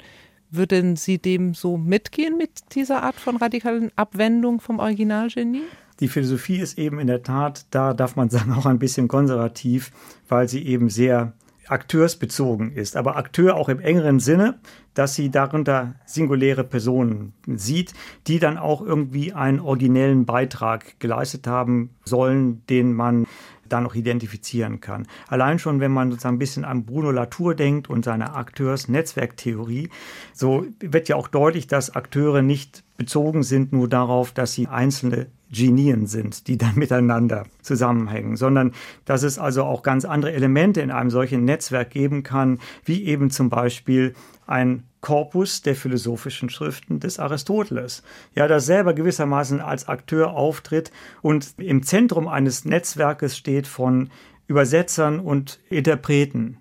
Würden Sie dem so mitgehen mit dieser Art von radikalen Abwendung vom Originalgenie? Die Philosophie ist eben in der Tat, da darf man sagen, auch ein bisschen konservativ, weil sie eben sehr akteursbezogen ist. Aber Akteur auch im engeren Sinne, dass sie darunter singuläre Personen sieht, die dann auch irgendwie einen originellen Beitrag geleistet haben sollen, den man da noch identifizieren kann. Allein schon, wenn man sozusagen ein bisschen an Bruno Latour denkt und seine Akteurs-Netzwerktheorie, so wird ja auch deutlich, dass Akteure nicht bezogen sind nur darauf, dass sie einzelne Genien sind, die dann miteinander zusammenhängen, sondern dass es also auch ganz andere Elemente in einem solchen Netzwerk geben kann, wie eben zum Beispiel ein Korpus der philosophischen Schriften des Aristoteles. Ja, das selber gewissermaßen als Akteur auftritt und im Zentrum eines Netzwerkes steht von Übersetzern und Interpreten.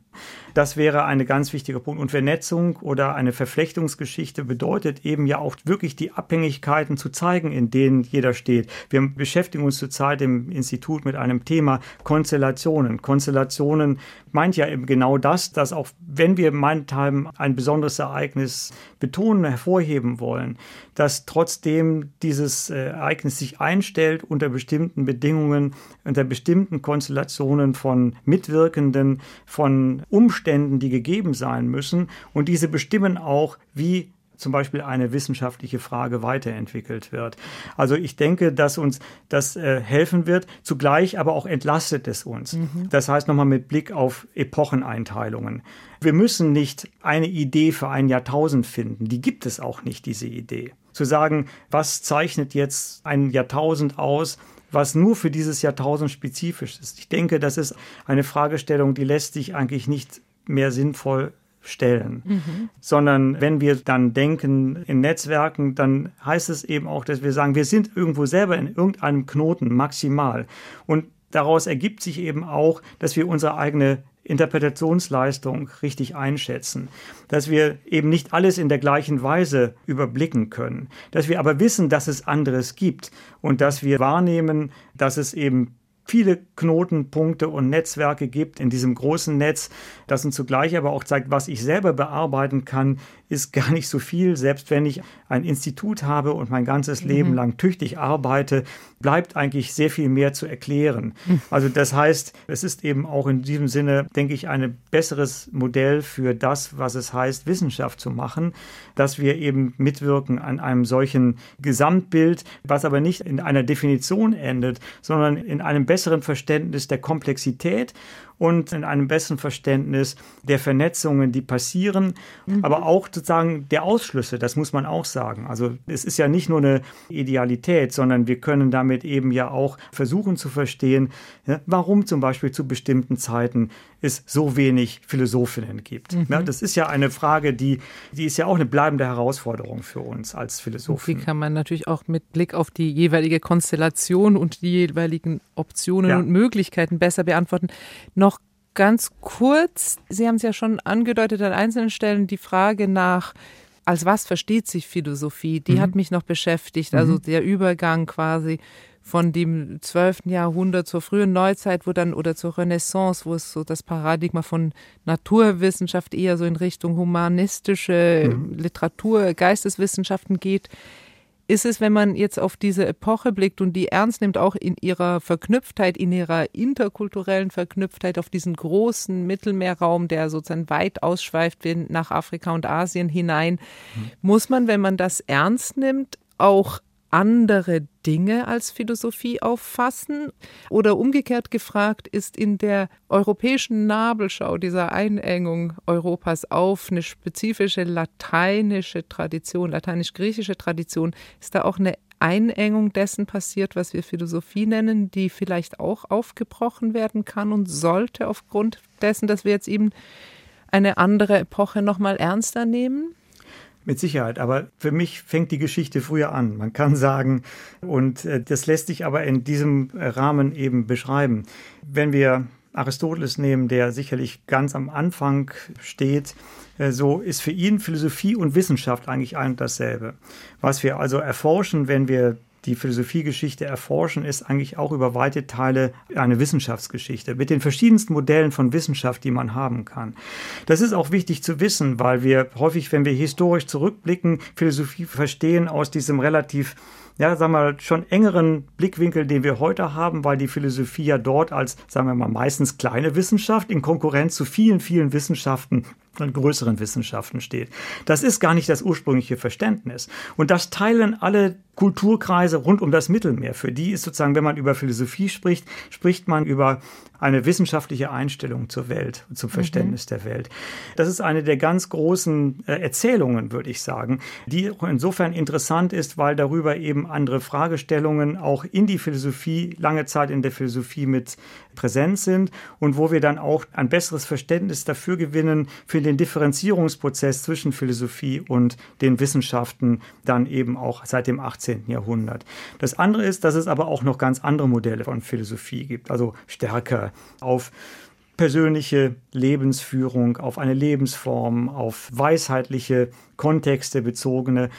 Das wäre eine ganz wichtige Punkt. Und Vernetzung oder eine Verflechtungsgeschichte bedeutet eben ja auch wirklich die Abhängigkeiten zu zeigen, in denen jeder steht. Wir beschäftigen uns zurzeit im Institut mit einem Thema Konstellationen. Konstellationen meint ja eben genau das, dass auch wenn wir meinethalben ein besonderes Ereignis betonen, hervorheben wollen, dass trotzdem dieses äh, Ereignis sich einstellt unter bestimmten Bedingungen, unter bestimmten Konstellationen von Mitwirkenden, von Umständen, die gegeben sein müssen. Und diese bestimmen auch, wie zum Beispiel eine wissenschaftliche Frage weiterentwickelt wird. Also ich denke, dass uns das äh, helfen wird. Zugleich aber auch entlastet es uns. Mhm. Das heißt nochmal mit Blick auf Epocheneinteilungen. Wir müssen nicht eine Idee für ein Jahrtausend finden. Die gibt es auch nicht, diese Idee. Zu sagen, was zeichnet jetzt ein Jahrtausend aus, was nur für dieses Jahrtausend spezifisch ist. Ich denke, das ist eine Fragestellung, die lässt sich eigentlich nicht mehr sinnvoll stellen, mhm. sondern wenn wir dann denken in Netzwerken, dann heißt es eben auch, dass wir sagen, wir sind irgendwo selber in irgendeinem Knoten maximal. Und daraus ergibt sich eben auch, dass wir unsere eigene Interpretationsleistung richtig einschätzen, dass wir eben nicht alles in der gleichen Weise überblicken können, dass wir aber wissen, dass es anderes gibt. Und dass wir wahrnehmen, dass es eben viele Knotenpunkte und Netzwerke gibt in diesem großen Netz, das uns zugleich aber auch zeigt, was ich selber bearbeiten kann, ist gar nicht so viel. Selbst wenn ich ein Institut habe und mein ganzes mhm. Leben lang tüchtig arbeite, bleibt eigentlich sehr viel mehr zu erklären. Mhm. Also das heißt, es ist eben auch in diesem Sinne, denke ich, ein besseres Modell für das, was es heißt, Wissenschaft zu machen, dass wir eben mitwirken an einem solchen Gesamtbild, was aber nicht in einer Definition endet, sondern in einem besseren Verständnis der Komplexität und in einem besseren Verständnis der Vernetzungen, die passieren, mhm. aber auch sozusagen der Ausschlüsse, das muss man auch sagen. Also es ist ja nicht nur eine Idealität, sondern wir können damit eben ja auch versuchen zu verstehen, warum zum Beispiel zu bestimmten Zeiten es so wenig Philosophinnen gibt. Mhm. Ja, das ist ja eine Frage, die, die ist ja auch eine bleibende Herausforderung für uns als Philosophen. Und die kann man natürlich auch mit Blick auf die jeweilige Konstellation und die jeweiligen Optionen ja. und Möglichkeiten besser beantworten. Noch ganz kurz, Sie haben es ja schon angedeutet an einzelnen Stellen, die Frage nach als was versteht sich Philosophie? Die mhm. hat mich noch beschäftigt. Also mhm. der Übergang quasi von dem 12. Jahrhundert zur frühen Neuzeit, wo dann oder zur Renaissance, wo es so das Paradigma von Naturwissenschaft eher so in Richtung humanistische mhm. Literatur, Geisteswissenschaften geht, ist es, wenn man jetzt auf diese Epoche blickt und die ernst nimmt, auch in ihrer Verknüpftheit, in ihrer interkulturellen Verknüpftheit auf diesen großen Mittelmeerraum, der sozusagen weit ausschweift nach Afrika und Asien hinein, mhm. muss man, wenn man das ernst nimmt, auch andere Dinge als Philosophie auffassen? Oder umgekehrt gefragt, ist in der europäischen Nabelschau dieser Einengung Europas auf eine spezifische lateinische Tradition, lateinisch-griechische Tradition, ist da auch eine Einengung dessen passiert, was wir Philosophie nennen, die vielleicht auch aufgebrochen werden kann und sollte aufgrund dessen, dass wir jetzt eben eine andere Epoche nochmal ernster nehmen? Mit Sicherheit, aber für mich fängt die Geschichte früher an. Man kann sagen, und äh, das lässt sich aber in diesem Rahmen eben beschreiben. Wenn wir Aristoteles nehmen, der sicherlich ganz am Anfang steht, äh, so ist für ihn Philosophie und Wissenschaft eigentlich ein und dasselbe. Was wir also erforschen, wenn wir die Philosophiegeschichte erforschen, ist eigentlich auch über weite Teile eine Wissenschaftsgeschichte mit den verschiedensten Modellen von Wissenschaft, die man haben kann. Das ist auch wichtig zu wissen, weil wir häufig, wenn wir historisch zurückblicken, Philosophie verstehen aus diesem relativ ja, sagen wir mal, schon engeren Blickwinkel, den wir heute haben, weil die Philosophie ja dort als, sagen wir mal, meistens kleine Wissenschaft in Konkurrenz zu vielen, vielen Wissenschaften und größeren Wissenschaften steht. Das ist gar nicht das ursprüngliche Verständnis. Und das teilen alle Kulturkreise rund um das Mittelmeer. Für die ist sozusagen, wenn man über Philosophie spricht, spricht man über eine wissenschaftliche Einstellung zur Welt, zum Verständnis mhm. der Welt. Das ist eine der ganz großen äh, Erzählungen, würde ich sagen, die insofern interessant ist, weil darüber eben andere Fragestellungen auch in die Philosophie, lange Zeit in der Philosophie mit präsent sind und wo wir dann auch ein besseres Verständnis dafür gewinnen, für den Differenzierungsprozess zwischen Philosophie und den Wissenschaften dann eben auch seit dem 18. Jahrhundert. Das andere ist, dass es aber auch noch ganz andere Modelle von Philosophie gibt, also stärker auf persönliche Lebensführung, auf eine Lebensform, auf weisheitliche Kontexte bezogene.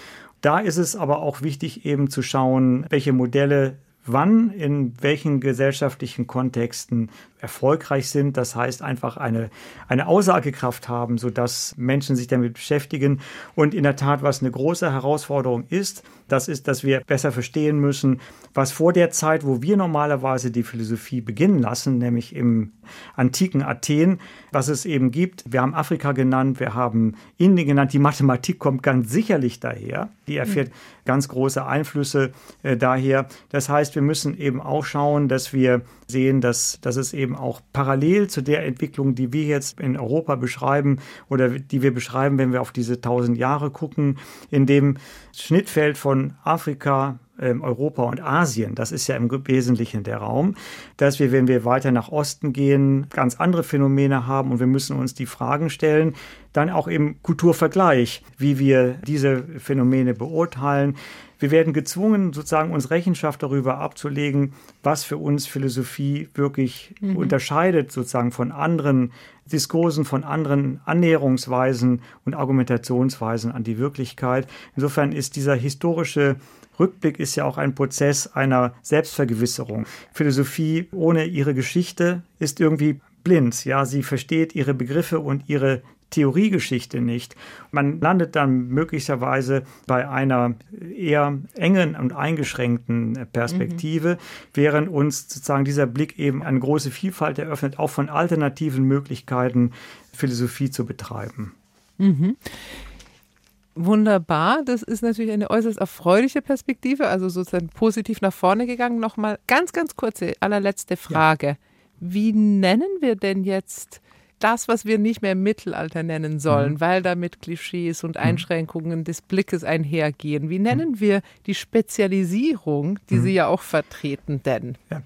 Da ist es aber auch wichtig, eben zu schauen, welche Modelle wann in welchen gesellschaftlichen Kontexten erfolgreich sind. Das heißt einfach eine, eine Aussagekraft haben, sodass Menschen sich damit beschäftigen. Und in der Tat, was eine große Herausforderung ist, das ist, dass wir besser verstehen müssen, was vor der Zeit, wo wir normalerweise die Philosophie beginnen lassen, nämlich im antiken Athen, was es eben gibt. Wir haben Afrika genannt, wir haben Indien genannt. Die Mathematik kommt ganz sicherlich daher. Die erfährt ganz große Einflüsse äh, daher. Das heißt, wir müssen eben auch schauen, dass wir sehen, dass, dass es eben auch parallel zu der Entwicklung, die wir jetzt in Europa beschreiben oder die wir beschreiben, wenn wir auf diese tausend Jahre gucken, in dem Schnittfeld von Afrika, Europa und Asien, das ist ja im Wesentlichen der Raum, dass wir, wenn wir weiter nach Osten gehen, ganz andere Phänomene haben und wir müssen uns die Fragen stellen, dann auch im Kulturvergleich, wie wir diese Phänomene beurteilen. Wir werden gezwungen, sozusagen uns Rechenschaft darüber abzulegen, was für uns Philosophie wirklich mhm. unterscheidet, sozusagen von anderen Diskursen, von anderen Annäherungsweisen und Argumentationsweisen an die Wirklichkeit. Insofern ist dieser historische Rückblick ist ja auch ein Prozess einer Selbstvergewisserung. Philosophie ohne ihre Geschichte ist irgendwie blind. Ja, sie versteht ihre Begriffe und ihre Theoriegeschichte nicht. Man landet dann möglicherweise bei einer eher engen und eingeschränkten Perspektive, mhm. während uns sozusagen dieser Blick eben eine große Vielfalt eröffnet, auch von alternativen Möglichkeiten, Philosophie zu betreiben. Mhm. Wunderbar, das ist natürlich eine äußerst erfreuliche Perspektive, also sozusagen positiv nach vorne gegangen. Nochmal ganz, ganz kurze, allerletzte Frage. Ja. Wie nennen wir denn jetzt das, was wir nicht mehr Mittelalter nennen sollen, mhm. weil da mit Klischees und mhm. Einschränkungen des Blickes einhergehen. Wie nennen mhm. wir die Spezialisierung, die mhm. Sie ja auch vertreten, denn? Ja,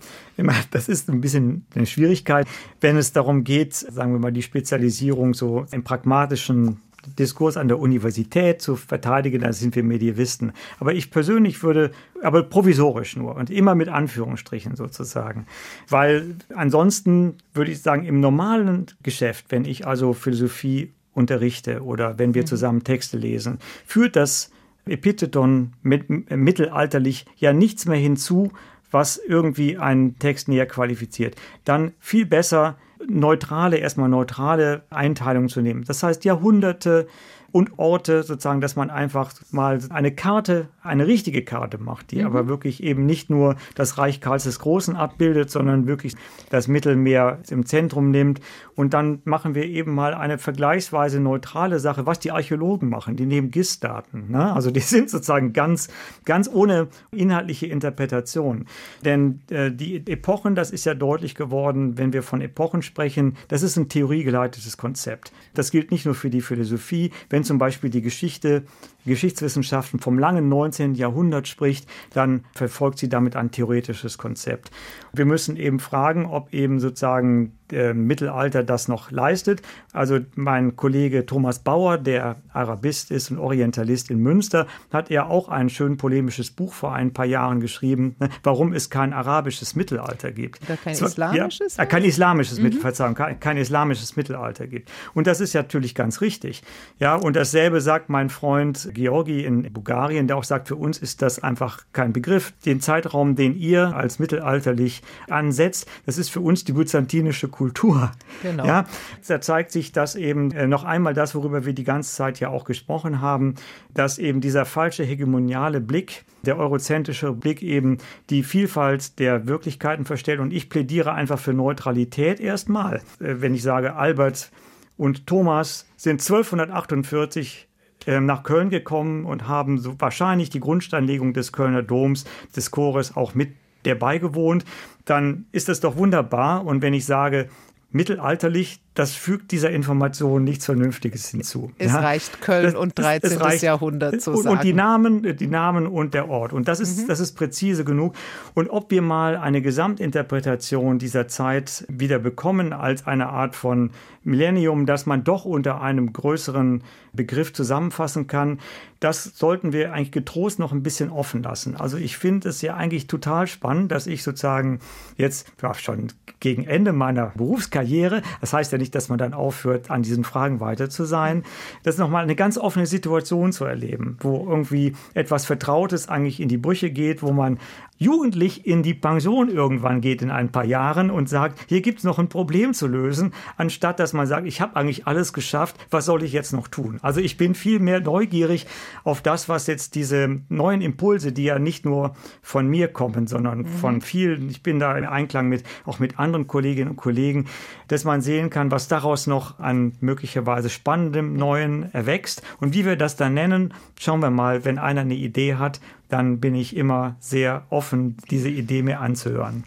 das ist ein bisschen eine Schwierigkeit, wenn es darum geht, sagen wir mal, die Spezialisierung so im pragmatischen Diskurs an der Universität zu verteidigen, dann sind wir Medievisten. Aber ich persönlich würde, aber provisorisch nur und immer mit Anführungsstrichen sozusagen. Weil ansonsten würde ich sagen, im normalen Geschäft, wenn ich also Philosophie unterrichte oder wenn wir mhm. zusammen Texte lesen, führt das Epitheton mit, mittelalterlich ja nichts mehr hinzu, was irgendwie einen Text näher qualifiziert. Dann viel besser neutrale, erstmal neutrale Einteilungen zu nehmen. Das heißt Jahrhunderte, und Orte sozusagen, dass man einfach mal eine Karte, eine richtige Karte macht, die mhm. aber wirklich eben nicht nur das Reich Karls des Großen abbildet, sondern wirklich das Mittelmeer im Zentrum nimmt. Und dann machen wir eben mal eine vergleichsweise neutrale Sache, was die Archäologen machen. Die nehmen GIS-Daten. Ne? Also die sind sozusagen ganz, ganz ohne inhaltliche Interpretation. Denn äh, die Epochen, das ist ja deutlich geworden, wenn wir von Epochen sprechen, das ist ein theoriegeleitetes Konzept. Das gilt nicht nur für die Philosophie. Wenn wenn zum Beispiel die Geschichte, Geschichtswissenschaften vom langen 19. Jahrhundert spricht, dann verfolgt sie damit ein theoretisches Konzept. Wir müssen eben fragen, ob eben sozusagen äh, Mittelalter das noch leistet. Also mein Kollege Thomas Bauer, der Arabist ist und Orientalist in Münster, hat ja auch ein schön polemisches Buch vor ein paar Jahren geschrieben, ne, warum es kein arabisches Mittelalter gibt. Oder kein islamisches? Ja, kein islamisches, mhm. Verzeihung, kein, kein, islamisches Mittelalter gibt. Und das ist ja natürlich ganz richtig. Ja, und dasselbe sagt mein Freund Georgi in Bulgarien, der auch sagt, für uns ist das einfach kein Begriff. Den Zeitraum, den ihr als mittelalterlich ansetzt, das ist für uns die byzantinische Kultur. Genau. Ja, da zeigt sich, dass eben äh, noch einmal das, worüber wir die ganze Zeit ja auch gesprochen haben, dass eben dieser falsche hegemoniale Blick, der eurozentrische Blick eben die Vielfalt der Wirklichkeiten verstellt. Und ich plädiere einfach für Neutralität erstmal. Äh, wenn ich sage, Albert und Thomas sind 1248 ähm, nach Köln gekommen und haben so wahrscheinlich die Grundsteinlegung des Kölner Doms, des Chores auch mit der beigewohnt, dann ist das doch wunderbar. Und wenn ich sage, mittelalterlich, das fügt dieser Information nichts Vernünftiges hinzu. Es ja? reicht Köln das, und 13. Reicht, Jahrhundert zu und, sagen. Und die Namen, die Namen und der Ort. Und das ist, mhm. das ist präzise genug. Und ob wir mal eine Gesamtinterpretation dieser Zeit wieder bekommen als eine Art von Millennium, das man doch unter einem größeren Begriff zusammenfassen kann, das sollten wir eigentlich getrost noch ein bisschen offen lassen. Also ich finde es ja eigentlich total spannend, dass ich sozusagen jetzt ja, schon gegen Ende meiner Berufskarriere, das heißt ja nicht, dass man dann aufhört, an diesen Fragen weiter zu sein, das ist nochmal eine ganz offene Situation zu erleben, wo irgendwie etwas Vertrautes eigentlich in die Brüche geht, wo man jugendlich in die Pension irgendwann geht in ein paar Jahren und sagt, hier gibt es noch ein Problem zu lösen, anstatt dass man sagt, ich habe eigentlich alles geschafft, was soll ich jetzt noch tun? Also ich bin viel mehr neugierig auf das, was jetzt diese neuen Impulse, die ja nicht nur von mir kommen, sondern mhm. von vielen, ich bin da im Einklang mit auch mit anderen Kolleginnen und Kollegen, dass man sehen kann, was daraus noch an möglicherweise spannendem Neuen erwächst und wie wir das dann nennen, schauen wir mal, wenn einer eine Idee hat, dann bin ich immer sehr offen, diese Idee mir anzuhören.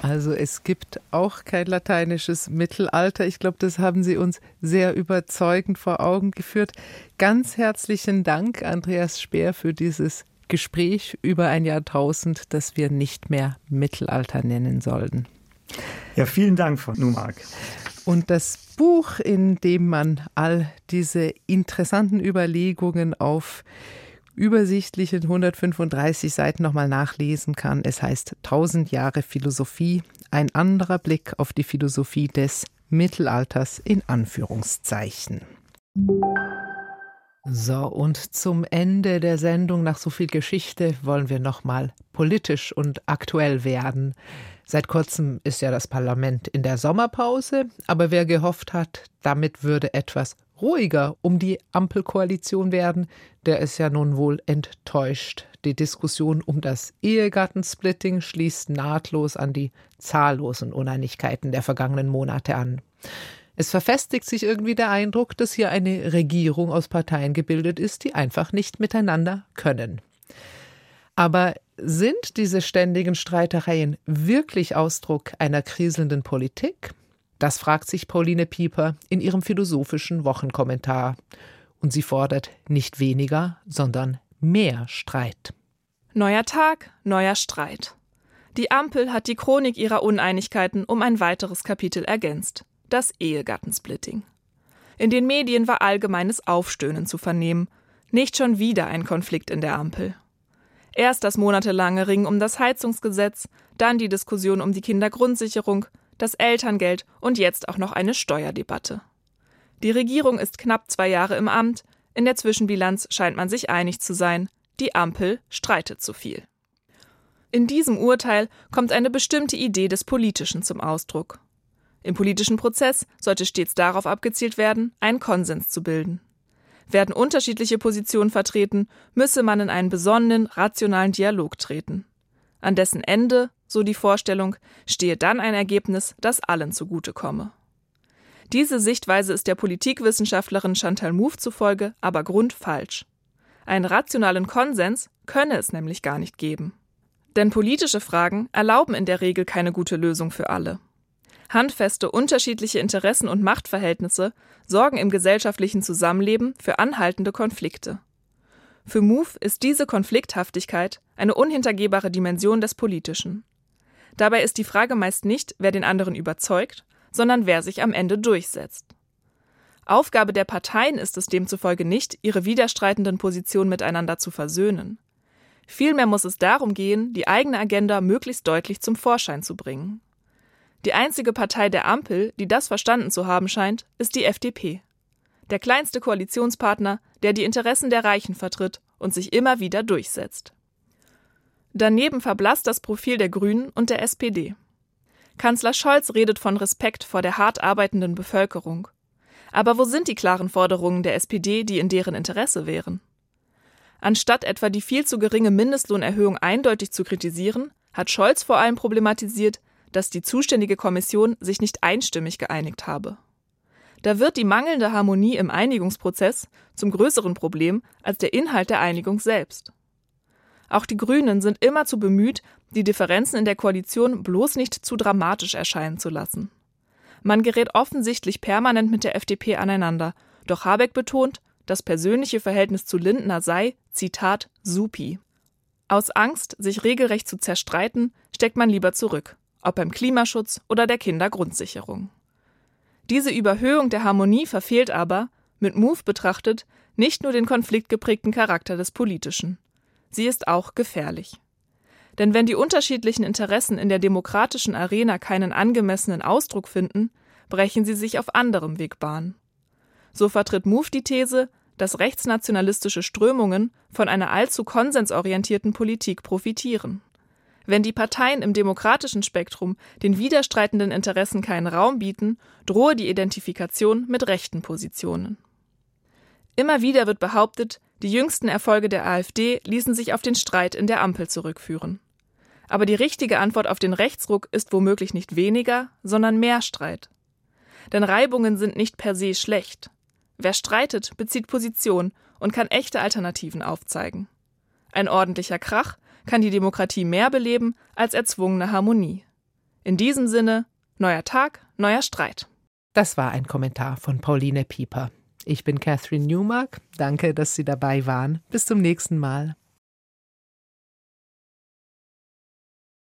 Also es gibt auch kein lateinisches Mittelalter. Ich glaube, das haben Sie uns sehr überzeugend vor Augen geführt. Ganz herzlichen Dank, Andreas Speer, für dieses Gespräch über ein Jahrtausend, das wir nicht mehr Mittelalter nennen sollten. Ja, vielen Dank, Frau Numark. Und das Buch, in dem man all diese interessanten Überlegungen auf übersichtlichen 135 Seiten nochmal nachlesen kann. Es heißt 1000 Jahre Philosophie, ein anderer Blick auf die Philosophie des Mittelalters in Anführungszeichen. So, und zum Ende der Sendung nach so viel Geschichte wollen wir nochmal politisch und aktuell werden. Seit kurzem ist ja das Parlament in der Sommerpause, aber wer gehofft hat, damit würde etwas ruhiger um die Ampelkoalition werden, der ist ja nun wohl enttäuscht. Die Diskussion um das Ehegattensplitting schließt nahtlos an die zahllosen Uneinigkeiten der vergangenen Monate an. Es verfestigt sich irgendwie der Eindruck, dass hier eine Regierung aus Parteien gebildet ist, die einfach nicht miteinander können. Aber sind diese ständigen Streitereien wirklich Ausdruck einer kriselnden Politik? Das fragt sich Pauline Pieper in ihrem philosophischen Wochenkommentar. Und sie fordert nicht weniger, sondern mehr Streit. Neuer Tag, neuer Streit. Die Ampel hat die Chronik ihrer Uneinigkeiten um ein weiteres Kapitel ergänzt: das Ehegattensplitting. In den Medien war allgemeines Aufstöhnen zu vernehmen. Nicht schon wieder ein Konflikt in der Ampel. Erst das monatelange Ringen um das Heizungsgesetz, dann die Diskussion um die Kindergrundsicherung, das Elterngeld und jetzt auch noch eine Steuerdebatte. Die Regierung ist knapp zwei Jahre im Amt, in der Zwischenbilanz scheint man sich einig zu sein, die Ampel streitet zu viel. In diesem Urteil kommt eine bestimmte Idee des Politischen zum Ausdruck. Im politischen Prozess sollte stets darauf abgezielt werden, einen Konsens zu bilden. Werden unterschiedliche Positionen vertreten, müsse man in einen besonnenen, rationalen Dialog treten. An dessen Ende, so die Vorstellung, stehe dann ein Ergebnis, das allen zugutekomme. Diese Sichtweise ist der Politikwissenschaftlerin Chantal Mouffe zufolge aber grundfalsch. Einen rationalen Konsens könne es nämlich gar nicht geben. Denn politische Fragen erlauben in der Regel keine gute Lösung für alle. Handfeste unterschiedliche Interessen und Machtverhältnisse sorgen im gesellschaftlichen Zusammenleben für anhaltende Konflikte. Für Move ist diese Konflikthaftigkeit eine unhintergehbare Dimension des Politischen. Dabei ist die Frage meist nicht, wer den anderen überzeugt, sondern wer sich am Ende durchsetzt. Aufgabe der Parteien ist es demzufolge nicht, ihre widerstreitenden Positionen miteinander zu versöhnen. Vielmehr muss es darum gehen, die eigene Agenda möglichst deutlich zum Vorschein zu bringen. Die einzige Partei der Ampel, die das verstanden zu haben scheint, ist die FDP. Der kleinste Koalitionspartner, der die Interessen der Reichen vertritt und sich immer wieder durchsetzt. Daneben verblasst das Profil der Grünen und der SPD. Kanzler Scholz redet von Respekt vor der hart arbeitenden Bevölkerung. Aber wo sind die klaren Forderungen der SPD, die in deren Interesse wären? Anstatt etwa die viel zu geringe Mindestlohnerhöhung eindeutig zu kritisieren, hat Scholz vor allem problematisiert, dass die zuständige Kommission sich nicht einstimmig geeinigt habe. Da wird die mangelnde Harmonie im Einigungsprozess zum größeren Problem als der Inhalt der Einigung selbst. Auch die Grünen sind immer zu bemüht, die Differenzen in der Koalition bloß nicht zu dramatisch erscheinen zu lassen. Man gerät offensichtlich permanent mit der FDP aneinander, doch Habeck betont, das persönliche Verhältnis zu Lindner sei, Zitat, supi. Aus Angst, sich regelrecht zu zerstreiten, steckt man lieber zurück, ob beim Klimaschutz oder der Kindergrundsicherung. Diese Überhöhung der Harmonie verfehlt aber, mit Move betrachtet, nicht nur den konfliktgeprägten Charakter des Politischen. Sie ist auch gefährlich. Denn wenn die unterschiedlichen Interessen in der demokratischen Arena keinen angemessenen Ausdruck finden, brechen sie sich auf anderem Weg Bahn. So vertritt Move die These, dass rechtsnationalistische Strömungen von einer allzu konsensorientierten Politik profitieren. Wenn die Parteien im demokratischen Spektrum den widerstreitenden Interessen keinen Raum bieten, drohe die Identifikation mit rechten Positionen. Immer wieder wird behauptet, die jüngsten Erfolge der AfD ließen sich auf den Streit in der Ampel zurückführen. Aber die richtige Antwort auf den Rechtsruck ist womöglich nicht weniger, sondern mehr Streit. Denn Reibungen sind nicht per se schlecht. Wer streitet, bezieht Position und kann echte Alternativen aufzeigen. Ein ordentlicher Krach kann die Demokratie mehr beleben als erzwungene Harmonie. In diesem Sinne, neuer Tag, neuer Streit. Das war ein Kommentar von Pauline Pieper. Ich bin Catherine Newmark. Danke, dass Sie dabei waren. Bis zum nächsten Mal.